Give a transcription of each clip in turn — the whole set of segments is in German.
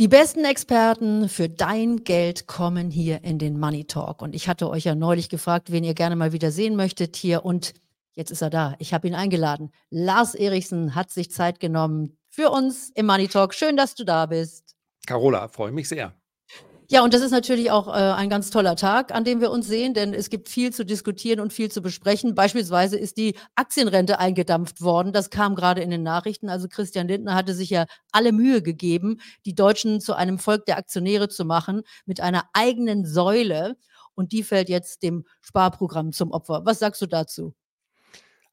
Die besten Experten für dein Geld kommen hier in den Money Talk. Und ich hatte euch ja neulich gefragt, wen ihr gerne mal wieder sehen möchtet hier. Und jetzt ist er da. Ich habe ihn eingeladen. Lars Erichsen hat sich Zeit genommen für uns im Money Talk. Schön, dass du da bist. Carola, freue mich sehr. Ja, und das ist natürlich auch äh, ein ganz toller Tag, an dem wir uns sehen, denn es gibt viel zu diskutieren und viel zu besprechen. Beispielsweise ist die Aktienrente eingedampft worden. Das kam gerade in den Nachrichten. Also Christian Lindner hatte sich ja alle Mühe gegeben, die Deutschen zu einem Volk der Aktionäre zu machen, mit einer eigenen Säule. Und die fällt jetzt dem Sparprogramm zum Opfer. Was sagst du dazu?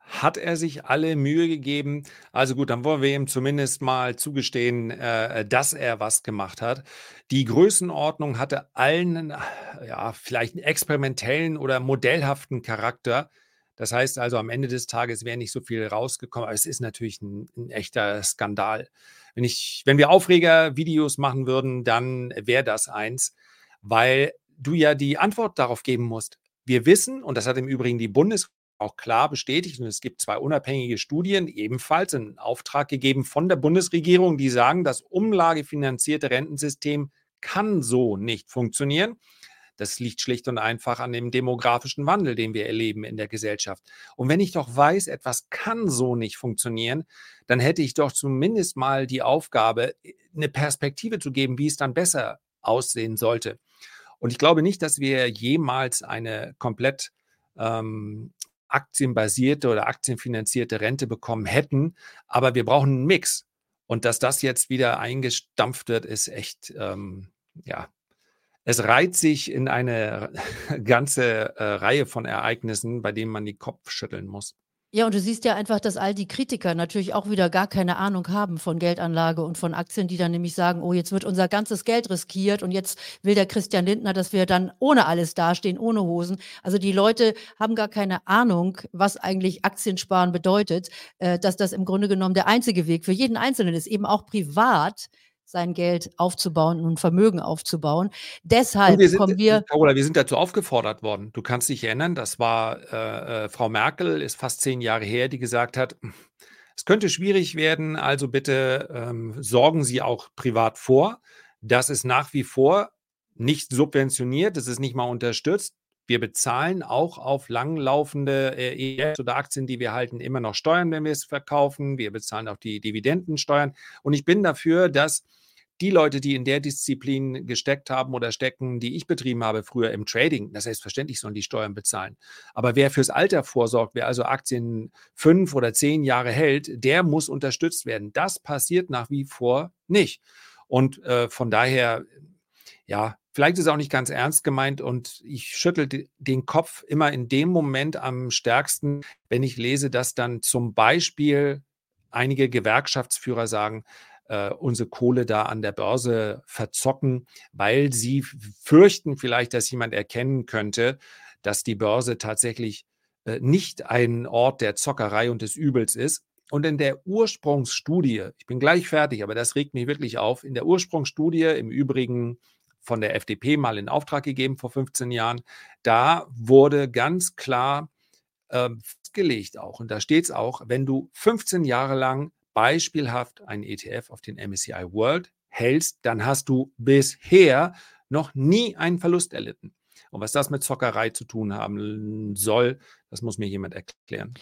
Hat er sich alle Mühe gegeben. Also gut, dann wollen wir ihm zumindest mal zugestehen, äh, dass er was gemacht hat. Die Größenordnung hatte allen, ja, vielleicht einen experimentellen oder modellhaften Charakter. Das heißt also, am Ende des Tages wäre nicht so viel rausgekommen, aber es ist natürlich ein, ein echter Skandal. Wenn, ich, wenn wir Aufreger-Videos machen würden, dann wäre das eins, weil du ja die Antwort darauf geben musst. Wir wissen, und das hat im Übrigen die Bundesregierung auch klar bestätigt. Und es gibt zwei unabhängige Studien, ebenfalls in Auftrag gegeben von der Bundesregierung, die sagen, das umlagefinanzierte Rentensystem kann so nicht funktionieren. Das liegt schlicht und einfach an dem demografischen Wandel, den wir erleben in der Gesellschaft. Und wenn ich doch weiß, etwas kann so nicht funktionieren, dann hätte ich doch zumindest mal die Aufgabe, eine Perspektive zu geben, wie es dann besser aussehen sollte. Und ich glaube nicht, dass wir jemals eine komplett ähm, aktienbasierte oder aktienfinanzierte Rente bekommen hätten. Aber wir brauchen einen Mix. Und dass das jetzt wieder eingestampft wird, ist echt, ähm, ja, es reiht sich in eine ganze äh, Reihe von Ereignissen, bei denen man die Kopf schütteln muss. Ja, und du siehst ja einfach, dass all die Kritiker natürlich auch wieder gar keine Ahnung haben von Geldanlage und von Aktien, die dann nämlich sagen, oh, jetzt wird unser ganzes Geld riskiert und jetzt will der Christian Lindner, dass wir dann ohne alles dastehen, ohne Hosen. Also die Leute haben gar keine Ahnung, was eigentlich Aktiensparen bedeutet, äh, dass das im Grunde genommen der einzige Weg für jeden Einzelnen ist, eben auch privat sein Geld aufzubauen und Vermögen aufzubauen. Deshalb wir sind, kommen wir. Carola, wir sind dazu aufgefordert worden. Du kannst dich erinnern, das war äh, äh, Frau Merkel, ist fast zehn Jahre her, die gesagt hat, es könnte schwierig werden, also bitte ähm, sorgen Sie auch privat vor. Das ist nach wie vor nicht subventioniert, das ist nicht mal unterstützt. Wir bezahlen auch auf langlaufende äh, ETFs oder Aktien, die wir halten, immer noch Steuern, wenn wir es verkaufen. Wir bezahlen auch die Dividendensteuern. Und ich bin dafür, dass die Leute, die in der Disziplin gesteckt haben oder stecken, die ich betrieben habe früher im Trading, das selbstverständlich sollen die Steuern bezahlen. Aber wer fürs Alter vorsorgt, wer also Aktien fünf oder zehn Jahre hält, der muss unterstützt werden. Das passiert nach wie vor nicht. Und äh, von daher, ja, Vielleicht ist es auch nicht ganz ernst gemeint und ich schüttel den Kopf immer in dem Moment am stärksten, wenn ich lese, dass dann zum Beispiel einige Gewerkschaftsführer sagen, äh, unsere Kohle da an der Börse verzocken, weil sie fürchten vielleicht, dass jemand erkennen könnte, dass die Börse tatsächlich äh, nicht ein Ort der Zockerei und des Übels ist. Und in der Ursprungsstudie, ich bin gleich fertig, aber das regt mich wirklich auf, in der Ursprungsstudie, im Übrigen von der FDP mal in Auftrag gegeben vor 15 Jahren. Da wurde ganz klar äh, festgelegt auch, und da steht es auch, wenn du 15 Jahre lang beispielhaft einen ETF auf den MSCI World hältst, dann hast du bisher noch nie einen Verlust erlitten. Und was das mit Zockerei zu tun haben soll, das muss mir jemand erklären.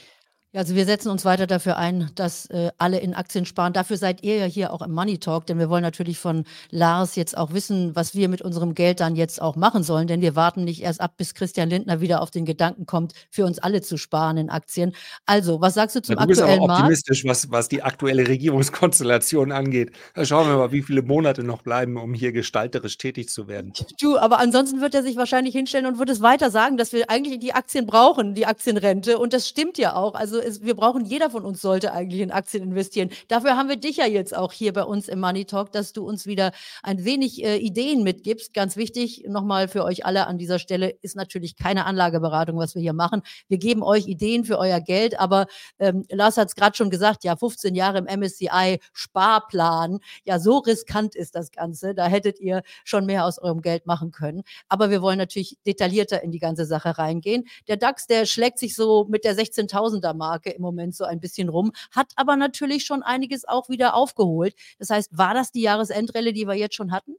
Also wir setzen uns weiter dafür ein, dass äh, alle in Aktien sparen. Dafür seid ihr ja hier auch im Money Talk, denn wir wollen natürlich von Lars jetzt auch wissen, was wir mit unserem Geld dann jetzt auch machen sollen, denn wir warten nicht erst ab, bis Christian Lindner wieder auf den Gedanken kommt, für uns alle zu sparen in Aktien. Also, was sagst du zum ja, du aktuellen bist aber optimistisch, was, was die aktuelle Regierungskonstellation angeht. Da schauen wir mal, wie viele Monate noch bleiben, um hier gestalterisch tätig zu werden. Du, aber ansonsten wird er sich wahrscheinlich hinstellen und wird es weiter sagen, dass wir eigentlich die Aktien brauchen, die Aktienrente. Und das stimmt ja auch. Also es, wir brauchen, jeder von uns sollte eigentlich in Aktien investieren. Dafür haben wir dich ja jetzt auch hier bei uns im Money Talk, dass du uns wieder ein wenig äh, Ideen mitgibst. Ganz wichtig nochmal für euch alle an dieser Stelle ist natürlich keine Anlageberatung, was wir hier machen. Wir geben euch Ideen für euer Geld, aber ähm, Lars hat es gerade schon gesagt, ja, 15 Jahre im MSCI Sparplan. Ja, so riskant ist das Ganze. Da hättet ihr schon mehr aus eurem Geld machen können. Aber wir wollen natürlich detaillierter in die ganze Sache reingehen. Der DAX, der schlägt sich so mit der 16.000er Marke Hochmarke im Moment so ein bisschen rum, hat aber natürlich schon einiges auch wieder aufgeholt. Das heißt, war das die Jahresendrallye, die wir jetzt schon hatten?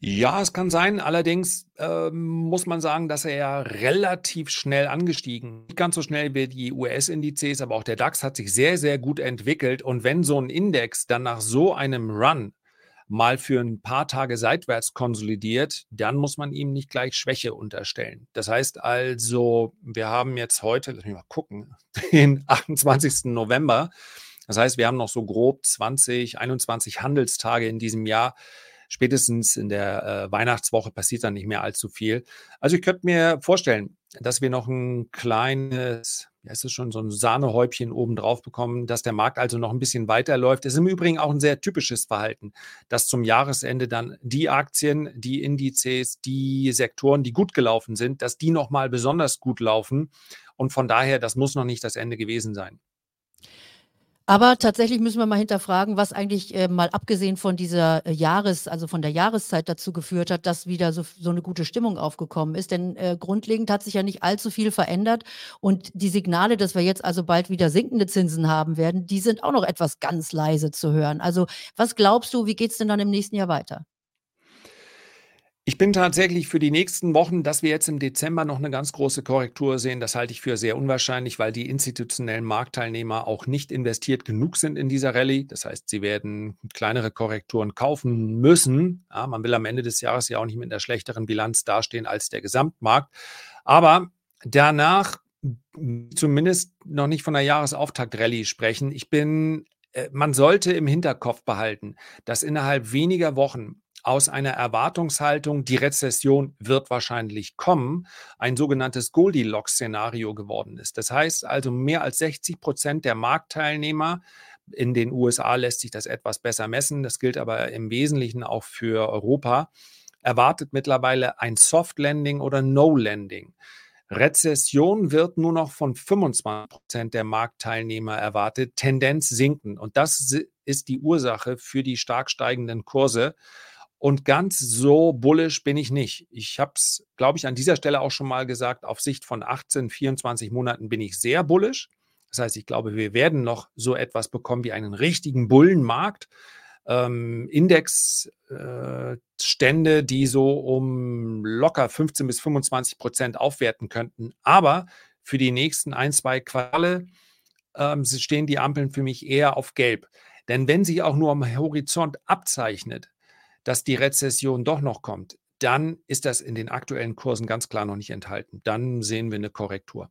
Ja, es kann sein. Allerdings ähm, muss man sagen, dass er ja relativ schnell angestiegen. Nicht ganz so schnell wie die US-Indizes, aber auch der DAX hat sich sehr, sehr gut entwickelt. Und wenn so ein Index dann nach so einem Run mal für ein paar Tage seitwärts konsolidiert, dann muss man ihm nicht gleich Schwäche unterstellen. Das heißt also, wir haben jetzt heute, lass mich mal gucken, den 28. November. Das heißt, wir haben noch so grob 20, 21 Handelstage in diesem Jahr spätestens in der äh, Weihnachtswoche passiert dann nicht mehr allzu viel. Also ich könnte mir vorstellen, dass wir noch ein kleines, ja, ist es schon so ein Sahnehäubchen oben drauf bekommen, dass der Markt also noch ein bisschen weiterläuft. Das ist im Übrigen auch ein sehr typisches Verhalten, dass zum Jahresende dann die Aktien, die Indizes, die Sektoren, die gut gelaufen sind, dass die nochmal besonders gut laufen. Und von daher, das muss noch nicht das Ende gewesen sein. Aber tatsächlich müssen wir mal hinterfragen, was eigentlich äh, mal abgesehen von dieser äh, Jahres, also von der Jahreszeit dazu geführt hat, dass wieder so, so eine gute Stimmung aufgekommen ist. Denn äh, grundlegend hat sich ja nicht allzu viel verändert. Und die Signale, dass wir jetzt also bald wieder sinkende Zinsen haben werden, die sind auch noch etwas ganz leise zu hören. Also was glaubst du, wie geht es denn dann im nächsten Jahr weiter? Ich bin tatsächlich für die nächsten Wochen, dass wir jetzt im Dezember noch eine ganz große Korrektur sehen, das halte ich für sehr unwahrscheinlich, weil die institutionellen Marktteilnehmer auch nicht investiert genug sind in dieser Rallye. Das heißt, sie werden kleinere Korrekturen kaufen müssen. Ja, man will am Ende des Jahres ja auch nicht mit einer schlechteren Bilanz dastehen als der Gesamtmarkt. Aber danach zumindest noch nicht von einer Jahresauftakt-Rallye sprechen. Ich bin, äh, man sollte im Hinterkopf behalten, dass innerhalb weniger Wochen aus einer Erwartungshaltung, die Rezession wird wahrscheinlich kommen, ein sogenanntes Goldilocks-Szenario geworden ist. Das heißt also, mehr als 60 Prozent der Marktteilnehmer in den USA lässt sich das etwas besser messen. Das gilt aber im Wesentlichen auch für Europa. Erwartet mittlerweile ein Soft Landing oder No Landing. Rezession wird nur noch von 25 Prozent der Marktteilnehmer erwartet, Tendenz sinken. Und das ist die Ursache für die stark steigenden Kurse. Und ganz so bullisch bin ich nicht. Ich habe es, glaube ich, an dieser Stelle auch schon mal gesagt, auf Sicht von 18, 24 Monaten bin ich sehr bullisch. Das heißt, ich glaube, wir werden noch so etwas bekommen wie einen richtigen Bullenmarkt. Ähm, Indexstände, äh, die so um locker 15 bis 25 Prozent aufwerten könnten. Aber für die nächsten ein, zwei Quartale ähm, stehen die Ampeln für mich eher auf Gelb. Denn wenn sich auch nur am Horizont abzeichnet, dass die Rezession doch noch kommt, dann ist das in den aktuellen Kursen ganz klar noch nicht enthalten. Dann sehen wir eine Korrektur.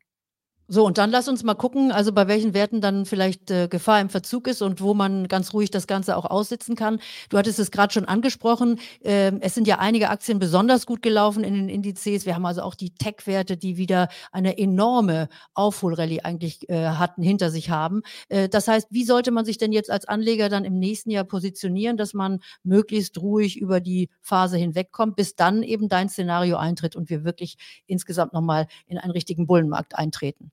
So, und dann lass uns mal gucken, also bei welchen Werten dann vielleicht äh, Gefahr im Verzug ist und wo man ganz ruhig das Ganze auch aussitzen kann. Du hattest es gerade schon angesprochen. Ähm, es sind ja einige Aktien besonders gut gelaufen in den Indizes. Wir haben also auch die Tech-Werte, die wieder eine enorme Aufholrallye eigentlich äh, hatten, hinter sich haben. Äh, das heißt, wie sollte man sich denn jetzt als Anleger dann im nächsten Jahr positionieren, dass man möglichst ruhig über die Phase hinwegkommt, bis dann eben dein Szenario eintritt und wir wirklich insgesamt nochmal in einen richtigen Bullenmarkt eintreten?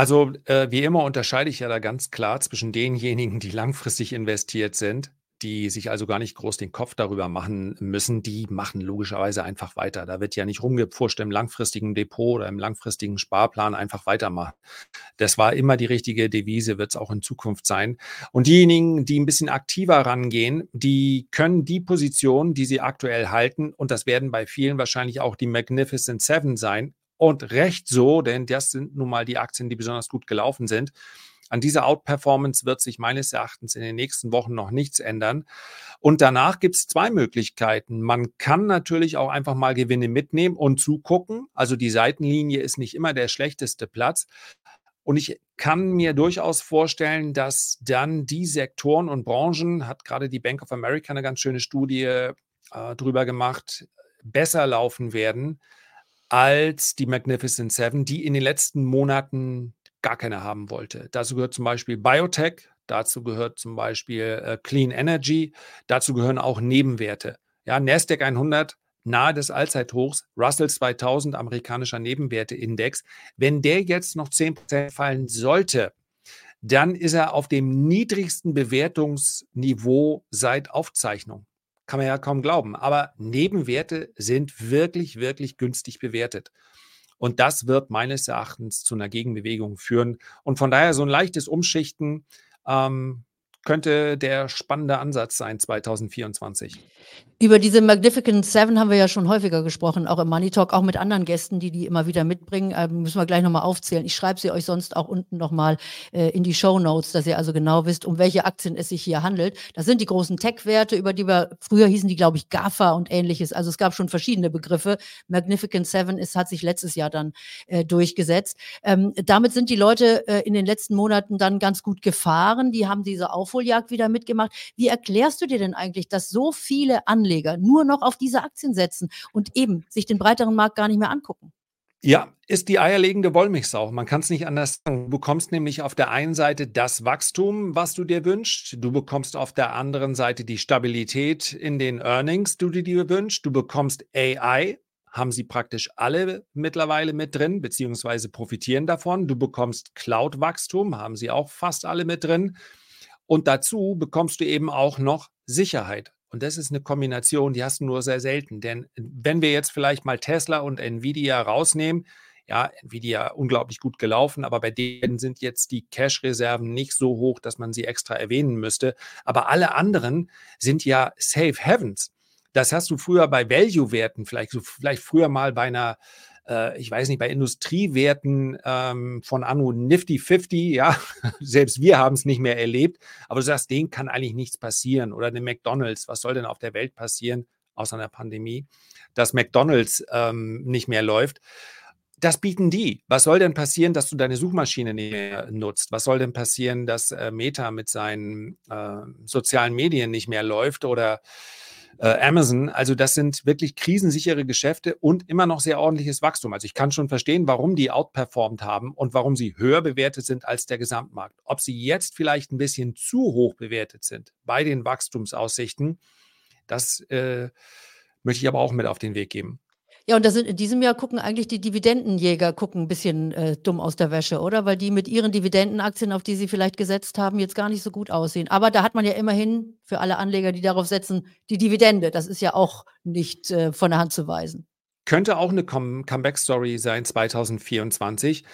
Also, äh, wie immer unterscheide ich ja da ganz klar zwischen denjenigen, die langfristig investiert sind, die sich also gar nicht groß den Kopf darüber machen müssen, die machen logischerweise einfach weiter. Da wird ja nicht rumgepfuscht im langfristigen Depot oder im langfristigen Sparplan einfach weitermachen. Das war immer die richtige Devise, wird es auch in Zukunft sein. Und diejenigen, die ein bisschen aktiver rangehen, die können die Position, die sie aktuell halten, und das werden bei vielen wahrscheinlich auch die Magnificent Seven sein, und recht so, denn das sind nun mal die Aktien, die besonders gut gelaufen sind. An dieser Outperformance wird sich meines Erachtens in den nächsten Wochen noch nichts ändern. Und danach gibt es zwei Möglichkeiten. Man kann natürlich auch einfach mal Gewinne mitnehmen und zugucken. Also die Seitenlinie ist nicht immer der schlechteste Platz. Und ich kann mir durchaus vorstellen, dass dann die Sektoren und Branchen, hat gerade die Bank of America eine ganz schöne Studie äh, drüber gemacht, besser laufen werden als die Magnificent Seven, die in den letzten Monaten gar keine haben wollte. Dazu gehört zum Beispiel Biotech, dazu gehört zum Beispiel äh, Clean Energy, dazu gehören auch Nebenwerte. Ja, Nasdaq 100 nahe des Allzeithochs, Russell 2000 amerikanischer Nebenwerteindex. Wenn der jetzt noch 10% fallen sollte, dann ist er auf dem niedrigsten Bewertungsniveau seit Aufzeichnung kann man ja kaum glauben. Aber Nebenwerte sind wirklich, wirklich günstig bewertet. Und das wird meines Erachtens zu einer Gegenbewegung führen. Und von daher so ein leichtes Umschichten ähm, könnte der spannende Ansatz sein 2024. Über diese Magnificent Seven haben wir ja schon häufiger gesprochen, auch im Money Talk, auch mit anderen Gästen, die die immer wieder mitbringen. Ähm, müssen wir gleich nochmal aufzählen. Ich schreibe sie euch sonst auch unten nochmal äh, in die Show Notes, dass ihr also genau wisst, um welche Aktien es sich hier handelt. Das sind die großen Tech-Werte, über die wir, früher hießen die, glaube ich, GAFA und ähnliches. Also es gab schon verschiedene Begriffe. Magnificent Seven ist, hat sich letztes Jahr dann äh, durchgesetzt. Ähm, damit sind die Leute äh, in den letzten Monaten dann ganz gut gefahren. Die haben diese Aufholjagd wieder mitgemacht. Wie erklärst du dir denn eigentlich, dass so viele Anleger nur noch auf diese Aktien setzen und eben sich den breiteren Markt gar nicht mehr angucken. Ja, ist die eierlegende Wollmilchsau. Man kann es nicht anders sagen. Du bekommst nämlich auf der einen Seite das Wachstum, was du dir wünschst. Du bekommst auf der anderen Seite die Stabilität in den Earnings, die du dir wünschst. Du bekommst AI, haben sie praktisch alle mittlerweile mit drin, beziehungsweise profitieren davon. Du bekommst Cloud-Wachstum, haben sie auch fast alle mit drin. Und dazu bekommst du eben auch noch Sicherheit. Und das ist eine Kombination, die hast du nur sehr selten. Denn wenn wir jetzt vielleicht mal Tesla und Nvidia rausnehmen, ja, Nvidia unglaublich gut gelaufen, aber bei denen sind jetzt die Cash-Reserven nicht so hoch, dass man sie extra erwähnen müsste. Aber alle anderen sind ja Safe Heavens. Das hast du früher bei Value-Werten, vielleicht, vielleicht früher mal bei einer äh, ich weiß nicht, bei Industriewerten ähm, von Anno Nifty 50, ja, selbst wir haben es nicht mehr erlebt, aber du sagst, denen kann eigentlich nichts passieren. Oder eine McDonalds, was soll denn auf der Welt passieren, außer einer Pandemie, dass McDonalds ähm, nicht mehr läuft. Das bieten die. Was soll denn passieren, dass du deine Suchmaschine nicht mehr nutzt? Was soll denn passieren, dass äh, Meta mit seinen äh, sozialen Medien nicht mehr läuft oder äh, Amazon. Also das sind wirklich krisensichere Geschäfte und immer noch sehr ordentliches Wachstum. Also ich kann schon verstehen, warum die outperformed haben und warum sie höher bewertet sind als der Gesamtmarkt. Ob sie jetzt vielleicht ein bisschen zu hoch bewertet sind bei den Wachstumsaussichten, das äh, möchte ich aber auch mit auf den Weg geben. Ja, und das sind, in diesem Jahr gucken eigentlich die Dividendenjäger gucken ein bisschen äh, dumm aus der Wäsche, oder? Weil die mit ihren Dividendenaktien, auf die sie vielleicht gesetzt haben, jetzt gar nicht so gut aussehen. Aber da hat man ja immerhin für alle Anleger, die darauf setzen, die Dividende. Das ist ja auch nicht äh, von der Hand zu weisen. Könnte auch eine Come Comeback-Story sein 2024,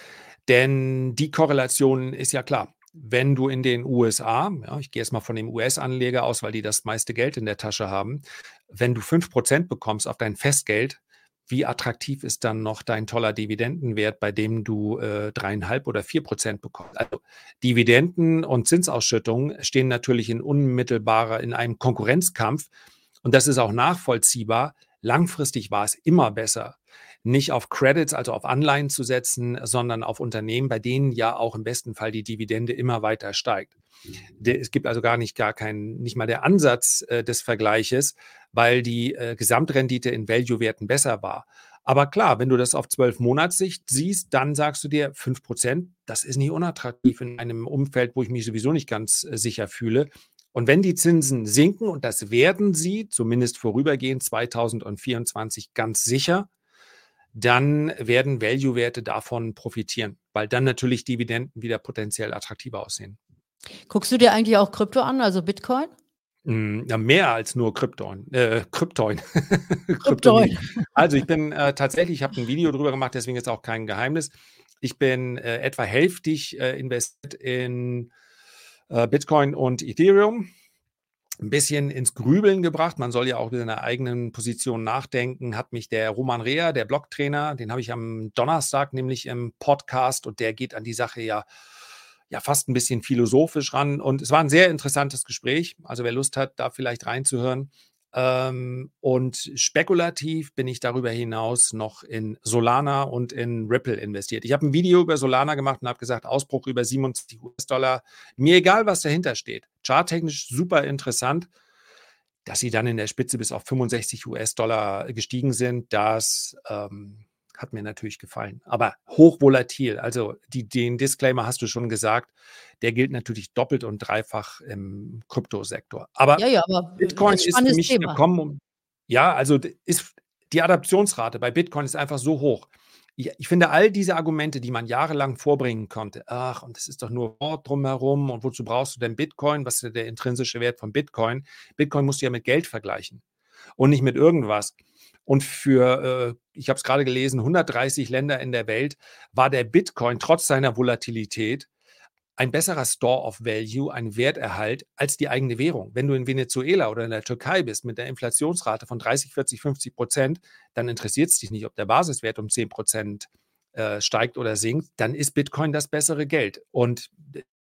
denn die Korrelation ist ja klar. Wenn du in den USA, ja, ich gehe jetzt mal von dem US-Anleger aus, weil die das meiste Geld in der Tasche haben, wenn du 5% bekommst auf dein Festgeld, wie attraktiv ist dann noch dein toller Dividendenwert, bei dem du äh, dreieinhalb oder vier Prozent bekommst? Also Dividenden und Zinsausschüttungen stehen natürlich in unmittelbarer, in einem Konkurrenzkampf. Und das ist auch nachvollziehbar. Langfristig war es immer besser, nicht auf Credits, also auf Anleihen zu setzen, sondern auf Unternehmen, bei denen ja auch im besten Fall die Dividende immer weiter steigt. Es gibt also gar nicht gar keinen, nicht mal der Ansatz äh, des Vergleiches, weil die äh, Gesamtrendite in Value-Werten besser war. Aber klar, wenn du das auf zwölf Monatssicht siehst, dann sagst du dir, fünf Prozent, das ist nicht unattraktiv in einem Umfeld, wo ich mich sowieso nicht ganz äh, sicher fühle. Und wenn die Zinsen sinken, und das werden sie, zumindest vorübergehend 2024 ganz sicher, dann werden Value-Werte davon profitieren, weil dann natürlich Dividenden wieder potenziell attraktiver aussehen. Guckst du dir eigentlich auch Krypto an, also Bitcoin? Ja, mehr als nur Krypton. Äh, Kryptoin. Kryptoin. also ich bin äh, tatsächlich, ich habe ein Video darüber gemacht, deswegen ist auch kein Geheimnis. Ich bin äh, etwa hälftig äh, investiert in äh, Bitcoin und Ethereum. Ein bisschen ins Grübeln gebracht. Man soll ja auch über seine eigenen Positionen nachdenken. Hat mich der Roman Rea, der Blogtrainer, den habe ich am Donnerstag nämlich im Podcast und der geht an die Sache ja ja fast ein bisschen philosophisch ran. Und es war ein sehr interessantes Gespräch. Also wer Lust hat, da vielleicht reinzuhören. Ähm, und spekulativ bin ich darüber hinaus noch in Solana und in Ripple investiert. Ich habe ein Video über Solana gemacht und habe gesagt, Ausbruch über 27 US-Dollar. Mir egal, was dahinter steht. Charttechnisch super interessant. Dass sie dann in der Spitze bis auf 65 US-Dollar gestiegen sind, das ähm, hat mir natürlich gefallen. Aber hochvolatil, also die, den Disclaimer hast du schon gesagt, der gilt natürlich doppelt und dreifach im Kryptosektor. Aber, ja, ja, aber Bitcoin ist für mich Thema. gekommen, um, ja, also ist die Adaptionsrate bei Bitcoin ist einfach so hoch. Ich, ich, finde all diese Argumente, die man jahrelang vorbringen konnte, ach, und das ist doch nur Wort drumherum und wozu brauchst du denn Bitcoin? Was ist der intrinsische Wert von Bitcoin? Bitcoin musst du ja mit Geld vergleichen. und nicht mit irgendwas. Und für, äh, ich habe es gerade gelesen, 130 Länder in der Welt war der Bitcoin trotz seiner Volatilität ein besserer Store of Value, ein Werterhalt als die eigene Währung. Wenn du in Venezuela oder in der Türkei bist mit der Inflationsrate von 30, 40, 50 Prozent, dann interessiert es dich nicht, ob der Basiswert um 10 Prozent äh, steigt oder sinkt, dann ist Bitcoin das bessere Geld. Und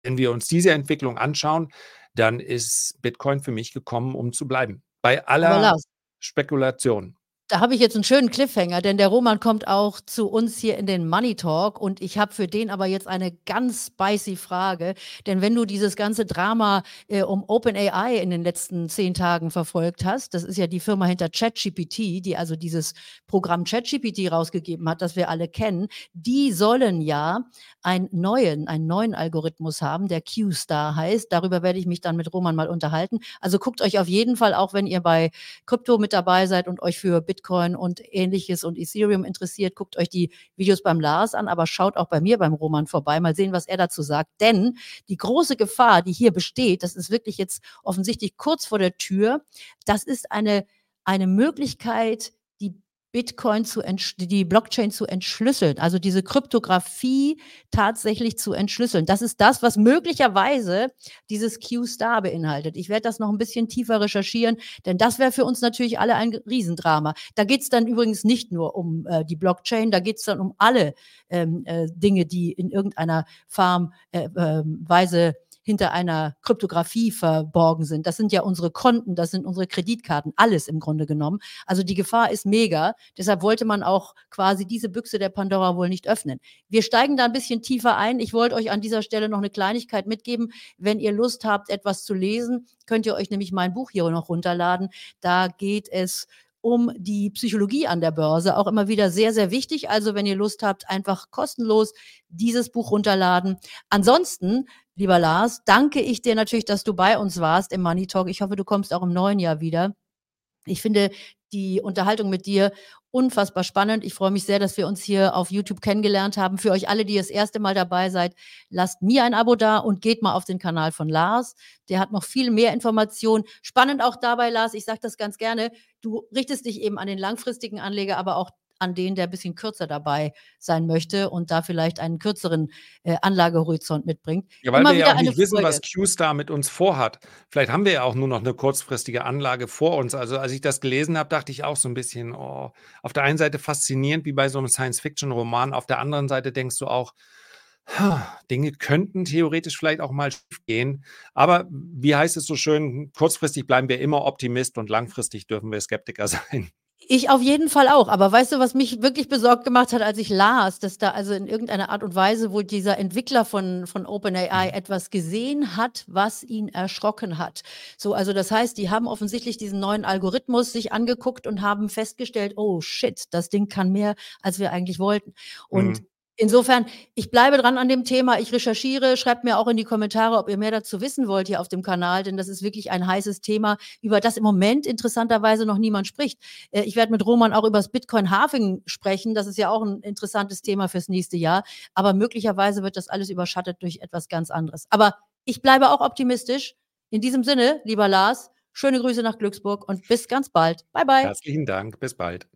wenn wir uns diese Entwicklung anschauen, dann ist Bitcoin für mich gekommen, um zu bleiben. Bei aller Spekulation da habe ich jetzt einen schönen Cliffhanger, denn der Roman kommt auch zu uns hier in den Money Talk und ich habe für den aber jetzt eine ganz spicy Frage, denn wenn du dieses ganze Drama äh, um OpenAI in den letzten zehn Tagen verfolgt hast, das ist ja die Firma hinter ChatGPT, die also dieses Programm ChatGPT rausgegeben hat, das wir alle kennen, die sollen ja einen neuen, einen neuen Algorithmus haben, der Q-Star heißt. Darüber werde ich mich dann mit Roman mal unterhalten. Also guckt euch auf jeden Fall, auch wenn ihr bei Krypto mit dabei seid und euch für Bitcoin und ähnliches und Ethereum interessiert, guckt euch die Videos beim Lars an, aber schaut auch bei mir beim Roman vorbei, mal sehen, was er dazu sagt. Denn die große Gefahr, die hier besteht, das ist wirklich jetzt offensichtlich kurz vor der Tür, das ist eine, eine Möglichkeit, Bitcoin zu die Blockchain zu entschlüsseln, also diese Kryptographie tatsächlich zu entschlüsseln. Das ist das, was möglicherweise dieses Q-Star beinhaltet. Ich werde das noch ein bisschen tiefer recherchieren, denn das wäre für uns natürlich alle ein Riesendrama. Da geht es dann übrigens nicht nur um äh, die Blockchain, da geht es dann um alle ähm, äh, Dinge, die in irgendeiner Farm äh, ähm, Weise hinter einer Kryptographie verborgen sind. Das sind ja unsere Konten, das sind unsere Kreditkarten, alles im Grunde genommen. Also die Gefahr ist mega. Deshalb wollte man auch quasi diese Büchse der Pandora wohl nicht öffnen. Wir steigen da ein bisschen tiefer ein. Ich wollte euch an dieser Stelle noch eine Kleinigkeit mitgeben. Wenn ihr Lust habt, etwas zu lesen, könnt ihr euch nämlich mein Buch hier noch runterladen. Da geht es um die Psychologie an der Börse. Auch immer wieder sehr, sehr wichtig. Also wenn ihr Lust habt, einfach kostenlos dieses Buch runterladen. Ansonsten, lieber Lars, danke ich dir natürlich, dass du bei uns warst im Money Talk. Ich hoffe, du kommst auch im neuen Jahr wieder. Ich finde die Unterhaltung mit dir unfassbar spannend. Ich freue mich sehr, dass wir uns hier auf YouTube kennengelernt haben. Für euch alle, die das erste Mal dabei seid, lasst mir ein Abo da und geht mal auf den Kanal von Lars. Der hat noch viel mehr Informationen. Spannend auch dabei, Lars, ich sage das ganz gerne, du richtest dich eben an den langfristigen Anleger, aber auch an den, der ein bisschen kürzer dabei sein möchte und da vielleicht einen kürzeren äh, Anlagehorizont mitbringt. Ja, weil Immer wir ja auch nicht wissen, was Q-Star mit uns vorhat. Vielleicht haben wir ja auch nur noch eine kurzfristige Anlage vor uns. Also als ich das gelesen habe, dachte ich auch so ein bisschen, oh, auf der einen Seite faszinierend wie bei so einem Science-Fiction-Roman, auf der anderen Seite denkst du auch, Dinge könnten theoretisch vielleicht auch mal schief gehen. Aber wie heißt es so schön, kurzfristig bleiben wir immer Optimist und langfristig dürfen wir Skeptiker sein. Ich auf jeden Fall auch. Aber weißt du, was mich wirklich besorgt gemacht hat, als ich las, dass da also in irgendeiner Art und Weise wohl dieser Entwickler von, von OpenAI mhm. etwas gesehen hat, was ihn erschrocken hat. So, also das heißt, die haben offensichtlich diesen neuen Algorithmus sich angeguckt und haben festgestellt, oh shit, das Ding kann mehr, als wir eigentlich wollten. Und mhm. Insofern, ich bleibe dran an dem Thema. Ich recherchiere. Schreibt mir auch in die Kommentare, ob ihr mehr dazu wissen wollt hier auf dem Kanal, denn das ist wirklich ein heißes Thema, über das im Moment interessanterweise noch niemand spricht. Äh, ich werde mit Roman auch über das Bitcoin Halving sprechen. Das ist ja auch ein interessantes Thema fürs nächste Jahr. Aber möglicherweise wird das alles überschattet durch etwas ganz anderes. Aber ich bleibe auch optimistisch. In diesem Sinne, lieber Lars, schöne Grüße nach Glücksburg und bis ganz bald. Bye, bye. Herzlichen Dank. Bis bald.